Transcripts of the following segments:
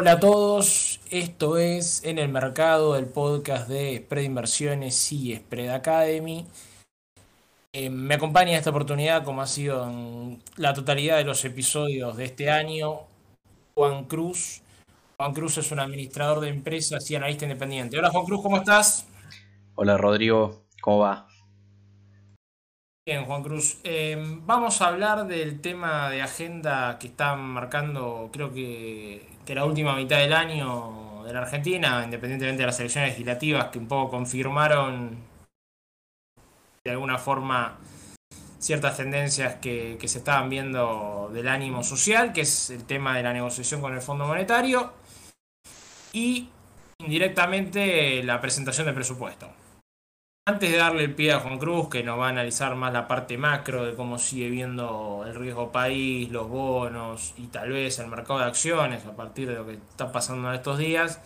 Hola a todos, esto es En el Mercado, el podcast de Spread Inversiones y Spread Academy. Eh, me acompaña en esta oportunidad, como ha sido en la totalidad de los episodios de este año, Juan Cruz. Juan Cruz es un administrador de empresas y analista independiente. Hola Juan Cruz, ¿cómo estás? Hola Rodrigo, ¿cómo va? Bien, Juan Cruz. Eh, vamos a hablar del tema de agenda que están marcando, creo que que la última mitad del año de la Argentina, independientemente de las elecciones legislativas que un poco confirmaron de alguna forma ciertas tendencias que, se estaban viendo del ánimo social, que es el tema de la negociación con el Fondo Monetario, y indirectamente la presentación del presupuesto. Antes de darle el pie a Juan Cruz, que nos va a analizar más la parte macro de cómo sigue viendo el riesgo país, los bonos y tal vez el mercado de acciones a partir de lo que está pasando en estos días,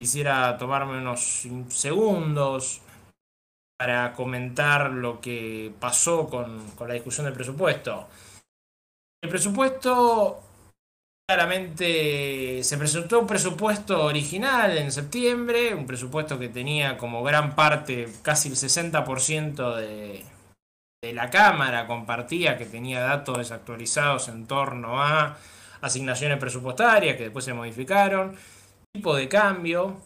quisiera tomarme unos segundos para comentar lo que pasó con, con la discusión del presupuesto. El presupuesto Claramente se presentó un presupuesto original en septiembre, un presupuesto que tenía como gran parte, casi el 60% de, la Cámara compartía, que tenía datos desactualizados en torno a asignaciones presupuestarias que después se modificaron, tipo de cambio,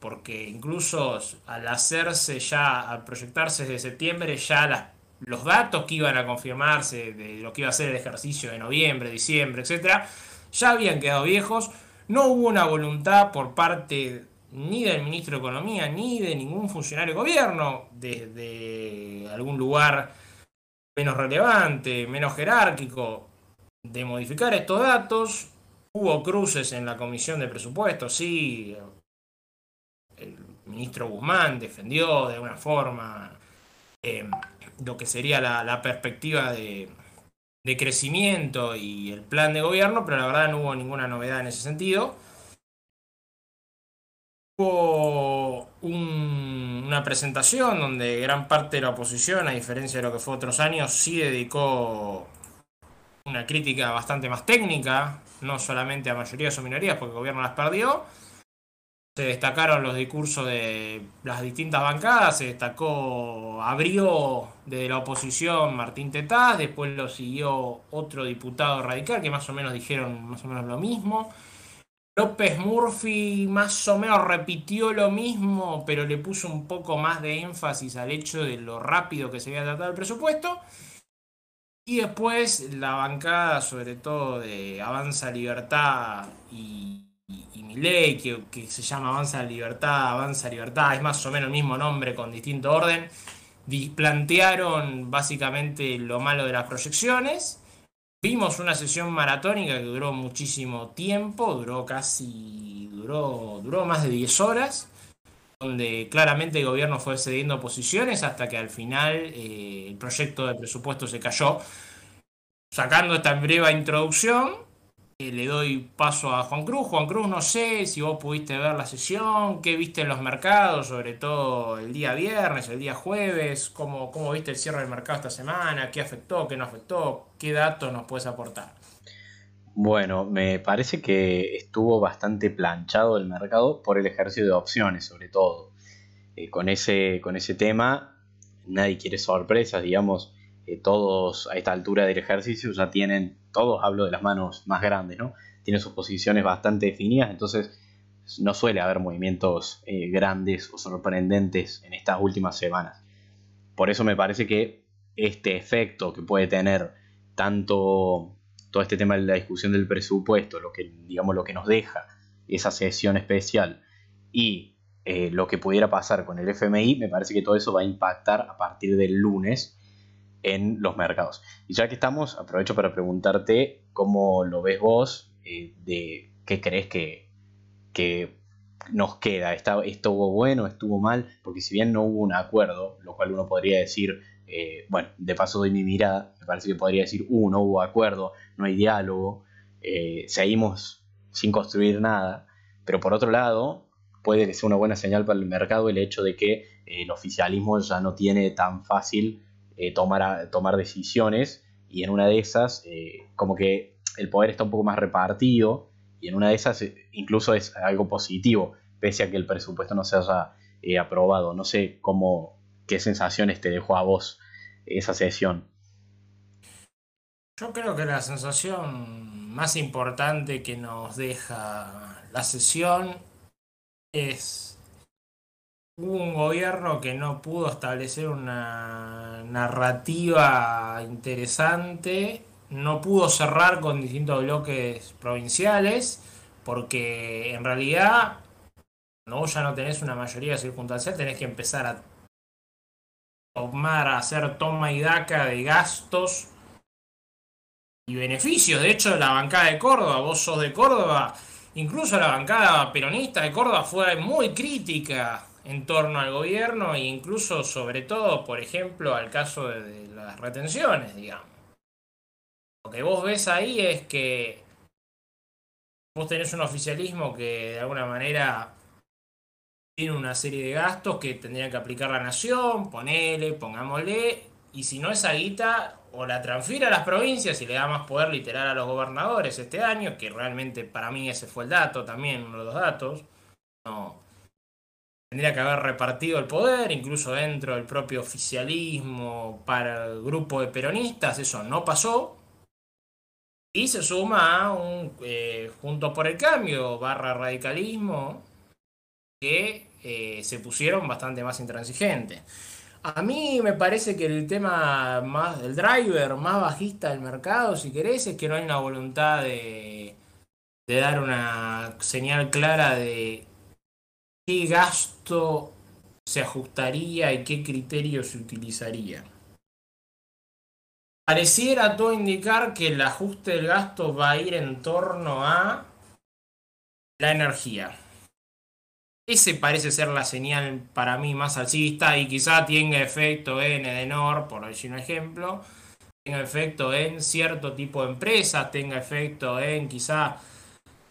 porque incluso al hacerse ya, al proyectarse desde septiembre, ya los datos que iban a confirmarse de lo que iba a ser el ejercicio de noviembre, diciembre, etcétera, ya habían quedado viejos, no hubo una voluntad por parte ni del ministro de Economía ni de ningún funcionario de gobierno desde algún lugar menos relevante, menos jerárquico, de modificar estos datos. Hubo cruces en la comisión de presupuestos, sí. El ministro Guzmán defendió de alguna forma eh, lo que sería la perspectiva de, de crecimiento y el plan de gobierno, pero la verdad no hubo ninguna novedad en ese sentido. Hubo una presentación donde gran parte de la oposición, a diferencia de lo que fue otros años, sí dedicó una crítica bastante más técnica, no solamente a mayorías o minorías, porque el gobierno las perdió, se destacaron los discursos de las distintas bancadas, se destacó, abrió de la oposición Martín Tetaz, después lo siguió otro diputado radical que más o menos dijeron más o menos lo mismo. López Murphy más o menos repitió lo mismo, pero le puso un poco más de énfasis al hecho de lo rápido que se había tratado el presupuesto. Y después la bancada, sobre todo de Avanza Libertad y y, mi ley, que, se llama Avanza Libertad, Avanza Libertad, es más o menos el mismo nombre con distinto orden, plantearon básicamente lo malo de las proyecciones. Vimos una sesión maratónica que duró muchísimo tiempo, duró casi, duró, duró más de 10 horas, donde claramente el gobierno fue cediendo posiciones hasta que al final eh, el proyecto de presupuesto se cayó. Sacando esta breve introducción, le doy paso a Juan Cruz. Juan Cruz, no sé si vos pudiste ver la sesión, qué viste en los mercados, sobre todo el día viernes, el día jueves, cómo, cómo viste el cierre del mercado esta semana, qué afectó, qué no afectó, qué datos nos puedes aportar. Bueno, me parece que estuvo bastante planchado el mercado por el ejercicio de opciones, sobre todo. Eh, con, ese, con ese tema, nadie quiere sorpresas, digamos todos a esta altura del ejercicio ya tienen, todos hablo de las manos más grandes, ¿no? Tienen sus posiciones bastante definidas, entonces no suele haber movimientos eh, grandes o sorprendentes en estas últimas semanas. Por eso me parece que este efecto que puede tener tanto todo este tema de la discusión del presupuesto, lo que, digamos, lo que nos deja esa sesión especial y eh, lo que pudiera pasar con el FMI, me parece que todo eso va a impactar a partir del lunes en los mercados. Y ya que estamos, aprovecho para preguntarte cómo lo ves vos, eh, de qué crees que, que nos queda. ¿Estuvo bueno, estuvo mal? Porque si bien no hubo un acuerdo, lo cual uno podría decir, eh, bueno, de paso doy mi mirada, me parece que podría decir, uh, no hubo acuerdo, no hay diálogo, eh, seguimos sin construir nada, pero por otro lado, puede que sea una buena señal para el mercado el hecho de que el oficialismo ya no tiene tan fácil eh, tomar, tomar decisiones y en una de esas eh, como que el poder está un poco más repartido y en una de esas eh, incluso es algo positivo, pese a que el presupuesto no se haya aprobado. No sé cómo, qué sensaciones te dejó a vos esa sesión. Yo creo que la sensación más importante que nos deja la sesión es un gobierno que no pudo establecer una narrativa interesante, no pudo cerrar con distintos bloques provinciales, porque en realidad, cuando vos ya no tenés una mayoría circunstancial, tenés que empezar a tomar, a hacer toma y daca de gastos y beneficios. De hecho, la bancada de Córdoba, vos sos de Córdoba, incluso la bancada peronista de Córdoba fue muy crítica en torno al gobierno e incluso sobre todo, por ejemplo, al caso de, las retenciones, digamos. Lo que vos ves ahí es que vos tenés un oficialismo que de alguna manera tiene una serie de gastos que tendría que aplicar la nación, ponele, pongámosle, y si no esa guita o la transfiere a las provincias y le da más poder literal a los gobernadores este año, que realmente para mí ese fue el dato también, uno de los datos. No. Tendría que haber repartido el poder, incluso dentro del propio oficialismo para el grupo de peronistas, eso no pasó. Y se suma a un eh, Juntos por el Cambio barra radicalismo que eh, se pusieron bastante más intransigentes. A mí me parece que el tema más del driver más bajista del mercado, si querés, es que no hay una voluntad de, de dar una señal clara de qué gasto se ajustaría y qué criterio se utilizaría. Pareciera todo indicar que el ajuste del gasto va a ir en torno a la energía. Ese parece ser la señal para mí más alcista y quizá tenga efecto en Edenor, por decir un ejemplo, tenga efecto en cierto tipo de empresas, tenga efecto en quizá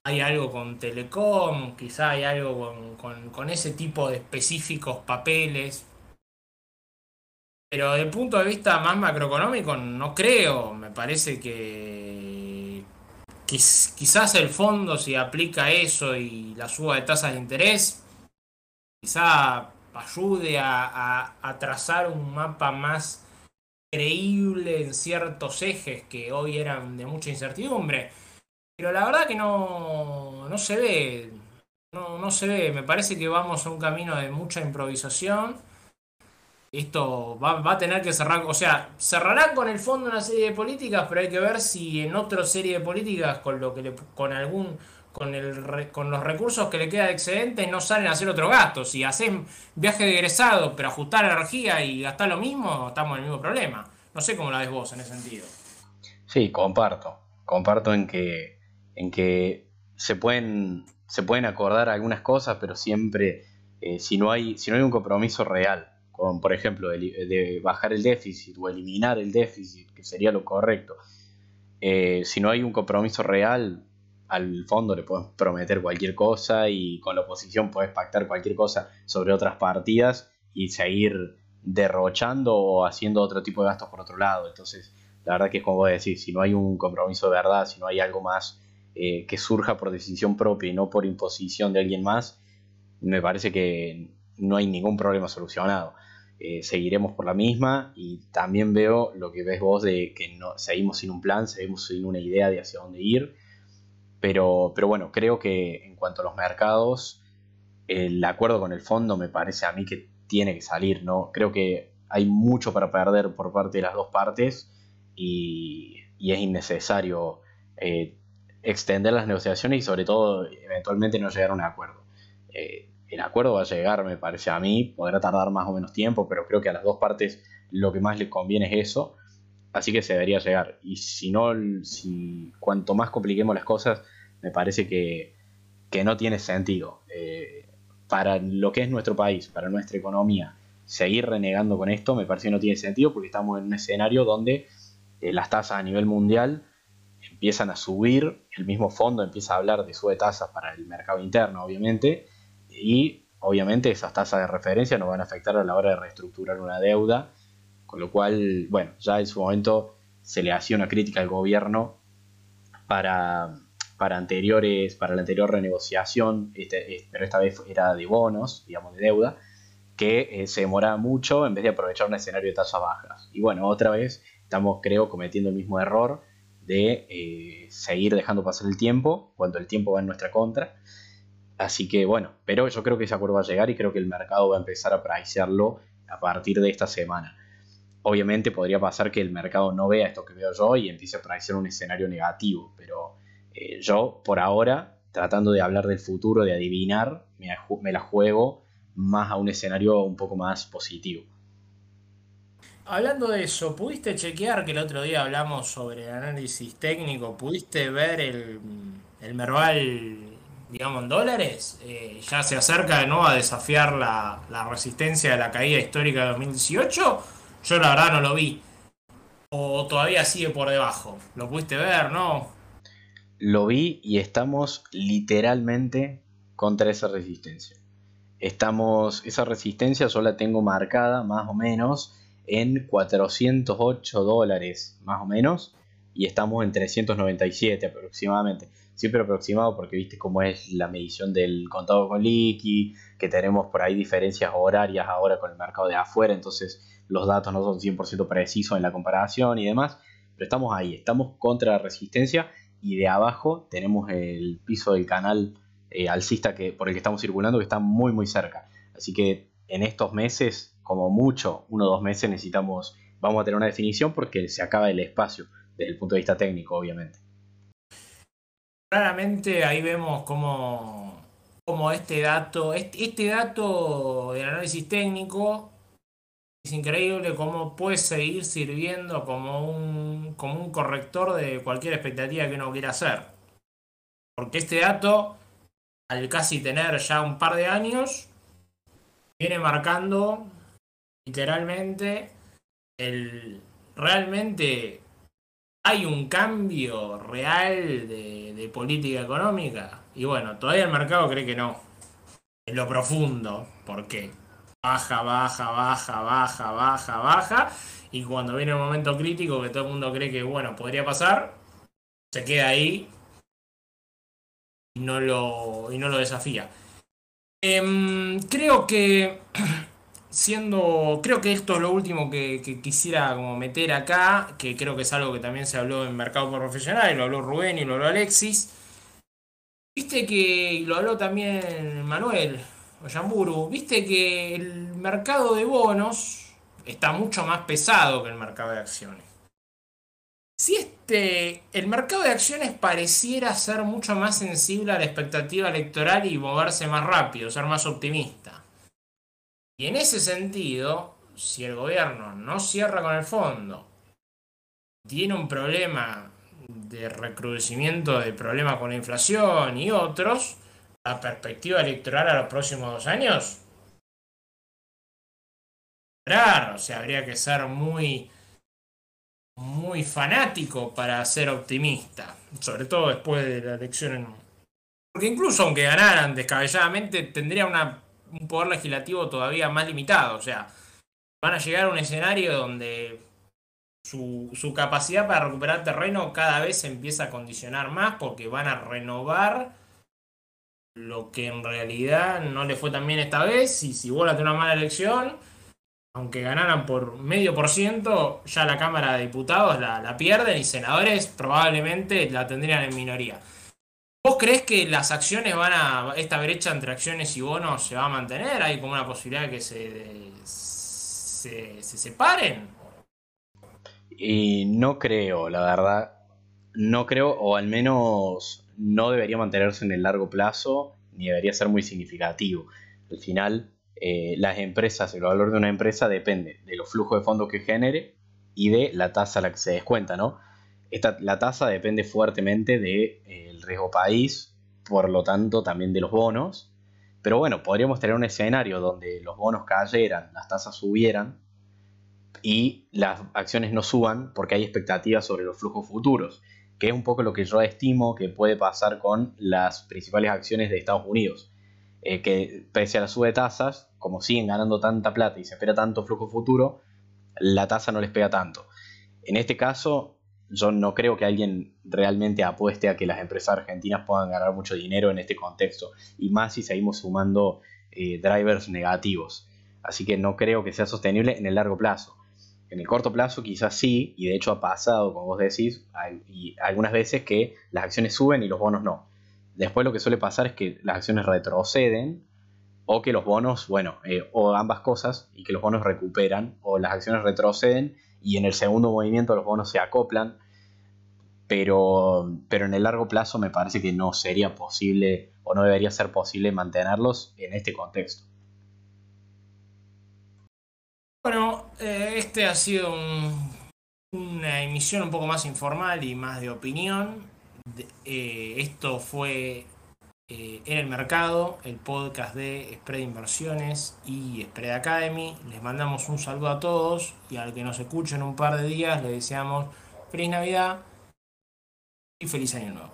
hay algo con Telecom, quizá hay algo con, ese tipo de específicos papeles. Pero desde el punto de vista más macroeconómico no creo, me parece que quizás el fondo si aplica eso y la suba de tasas de interés quizá ayude a, trazar un mapa más creíble en ciertos ejes que hoy eran de mucha incertidumbre. Pero la verdad que no, no se ve, no, no se ve, me parece que vamos a un camino de mucha improvisación. Esto va, va, a tener que cerrar, o sea, cerrarán con el fondo una serie de políticas, pero hay que ver si en otra serie de políticas, con lo que con algún con, el, con los recursos que le queda de excedente no salen a hacer otro gasto. Si hacen viaje de egresado, pero ajustar energía y gastar lo mismo, estamos en el mismo problema. No sé cómo la ves vos en ese sentido. Sí, comparto. Comparto en que, en que se, pueden, se pueden acordar algunas cosas, pero siempre eh, si, no hay, si no hay un compromiso real, con, por ejemplo, de, bajar el déficit o eliminar el déficit, que sería lo correcto, eh, si no hay un compromiso real, al fondo le puedes prometer cualquier cosa y con la oposición puedes pactar cualquier cosa sobre otras partidas y seguir derrochando o haciendo otro tipo de gastos por otro lado. Entonces, la verdad que es como vos decís, si no hay un compromiso de verdad, si no hay algo más eh, que surja por decisión propia y no por imposición de alguien más, me parece que no hay ningún problema solucionado. Eh, seguiremos por la misma y también veo lo que ves vos de que no, seguimos sin un plan, seguimos sin una idea de hacia dónde ir pero, pero bueno, creo que en cuanto a los mercados, el acuerdo con el fondo me parece a mí que tiene que salir, ¿no? Creo que hay mucho para perder por parte de las dos partes y, es innecesario eh, extender las negociaciones y sobre todo eventualmente no llegar a un acuerdo. Eh, el acuerdo va a llegar, me parece a mí, podrá tardar más o menos tiempo, pero creo que a las dos partes lo que más les conviene es eso, así que se debería llegar. Y si no, si cuanto más compliquemos las cosas, me parece que, no tiene sentido. Eh, para lo que es nuestro país, para nuestra economía, seguir renegando con esto me parece que no tiene sentido porque estamos en un escenario donde eh, las tasas a nivel mundial empiezan a subir, el mismo fondo empieza a hablar de sube tasas para el mercado interno, obviamente, y obviamente esas tasas de referencia nos van a afectar a la hora de reestructurar una deuda, con lo cual, bueno, ya en su momento se le hacía una crítica al gobierno para para anteriores, para la anterior renegociación, este, pero esta vez era de bonos, digamos, de deuda, que eh, se demoraba mucho en vez de aprovechar un escenario de tasas bajas. Y bueno, otra vez estamos, creo, cometiendo el mismo error de eh, seguir dejando pasar el tiempo cuando el tiempo va en nuestra contra. Así que bueno, pero yo creo que ese acuerdo va a llegar y creo que el mercado va a empezar a pricearlo a partir de esta semana. Obviamente podría pasar que el mercado no vea esto que veo yo y empiece a pricear un escenario negativo, pero eh, yo por ahora, tratando de hablar del futuro, de adivinar, me la juego más a un escenario un poco más positivo. Hablando de eso, ¿pudiste chequear que el otro día hablamos sobre análisis técnico? ¿Pudiste ver el, el Merval, digamos, en dólares? Eh, ya se acerca de nuevo a desafiar la, la resistencia de la caída histórica de 2018. Yo la verdad no lo vi. ¿O todavía sigue por debajo? ¿Lo pudiste ver, no? Lo vi y estamos literalmente contra esa resistencia. Estamos, esa resistencia yo la tengo marcada más o menos en 408 dólares más o menos y estamos en 397 aproximadamente. Siempre aproximado porque viste cómo es la medición del contado con liqui, que tenemos por ahí diferencias horarias ahora con el mercado de afuera, entonces los datos no son 100% precisos en la comparación y demás, pero estamos ahí, estamos contra la resistencia y de abajo tenemos el piso del canal eh, alcista que, por el que estamos circulando que está muy muy cerca. Así que en estos meses como mucho, uno o dos meses necesitamos, vamos a tener una definición porque se acaba el espacio desde el punto de vista técnico, obviamente. Claramente ahí vemos cómo, cómo este dato, este, este dato del análisis técnico es increíble cómo puede seguir sirviendo como un, como un corrector de cualquier expectativa que uno quiera hacer. Porque este dato, al casi tener ya un par de años, viene marcando literalmente, el, realmente hay un cambio real de, política económica. Y bueno, todavía el mercado cree que no. En lo profundo. ¿Por qué? Baja, baja, baja, baja, baja, baja. Y cuando viene un momento crítico que todo el mundo cree que, bueno, podría pasar, se queda ahí y no lo, y no lo desafía. Eh, creo que siendo, creo que esto es lo último que, quisiera como meter acá, que creo que es algo que también se habló en Mercado Profesional, y lo habló Rubén y lo habló Alexis. Viste que lo habló también Manuel Oyamburu, viste que el mercado de bonos está mucho más pesado que el mercado de acciones. Si este, el mercado de acciones pareciera ser mucho más sensible a la expectativa electoral y moverse más rápido, ser más optimista. Y en ese sentido, si el gobierno no cierra con el fondo, tiene un problema de recrudecimiento de problemas con la inflación y otros, la perspectiva electoral a los próximos dos años, o sea, habría que ser muy muy fanático para ser optimista, sobre todo después de la elección. Porque incluso aunque ganaran descabelladamente, tendría una un poder legislativo todavía más limitado. O sea, van a llegar a un escenario donde su, su, capacidad para recuperar terreno cada vez se empieza a condicionar más porque van a renovar lo que en realidad no le fue tan bien esta vez. Y si vuelve a una mala elección, aunque ganaran por medio por ciento, ya la Cámara de Diputados la, la pierden y senadores probablemente la tendrían en minoría. ¿Vos crees que las acciones van a. esta brecha entre acciones y bonos se va a mantener? ¿Hay como una posibilidad de que se, se, separen? Y no creo, la verdad. No creo, o al menos no debería mantenerse en el largo plazo, ni debería ser muy significativo. Al final, eh, las empresas, el valor de una empresa depende de los flujos de fondos que genere y de la tasa a la que se descuenta, ¿no? La tasa depende fuertemente de. Eh, riesgo país, por lo tanto también de los bonos. Pero bueno, podríamos tener un escenario donde los bonos cayeran, las tasas subieran y las acciones no suban porque hay expectativas sobre los flujos futuros, que es un poco lo que yo estimo que puede pasar con las principales acciones de Estados Unidos. Eh, que pese a la sube de tasas, como siguen ganando tanta plata y se espera tanto flujo futuro, la tasa no les pega tanto. En este caso, yo no creo que alguien realmente apueste a que las empresas argentinas puedan ganar mucho dinero en este contexto, y más si seguimos sumando eh, drivers negativos. Así que no creo que sea sostenible en el largo plazo. En el corto plazo quizás sí, y de hecho ha pasado, como vos decís, y algunas veces que las acciones suben y los bonos no. Después lo que suele pasar es que las acciones retroceden o que los bonos, bueno, eh, o ambas cosas, y que los bonos recuperan, o las acciones retroceden y en el segundo movimiento los bonos se acoplan, pero, pero en el largo plazo me parece que no sería posible o no debería ser posible mantenerlos en este contexto. Bueno, eh, este ha sido una emisión un poco más informal y más de opinión. Eh, esto fue eh, En el Mercado, el podcast de Spread Inversiones y Spread Academy. Les mandamos un saludo a todos y al que nos escuche en un par de días le deseamos feliz Navidad y feliz Año Nuevo.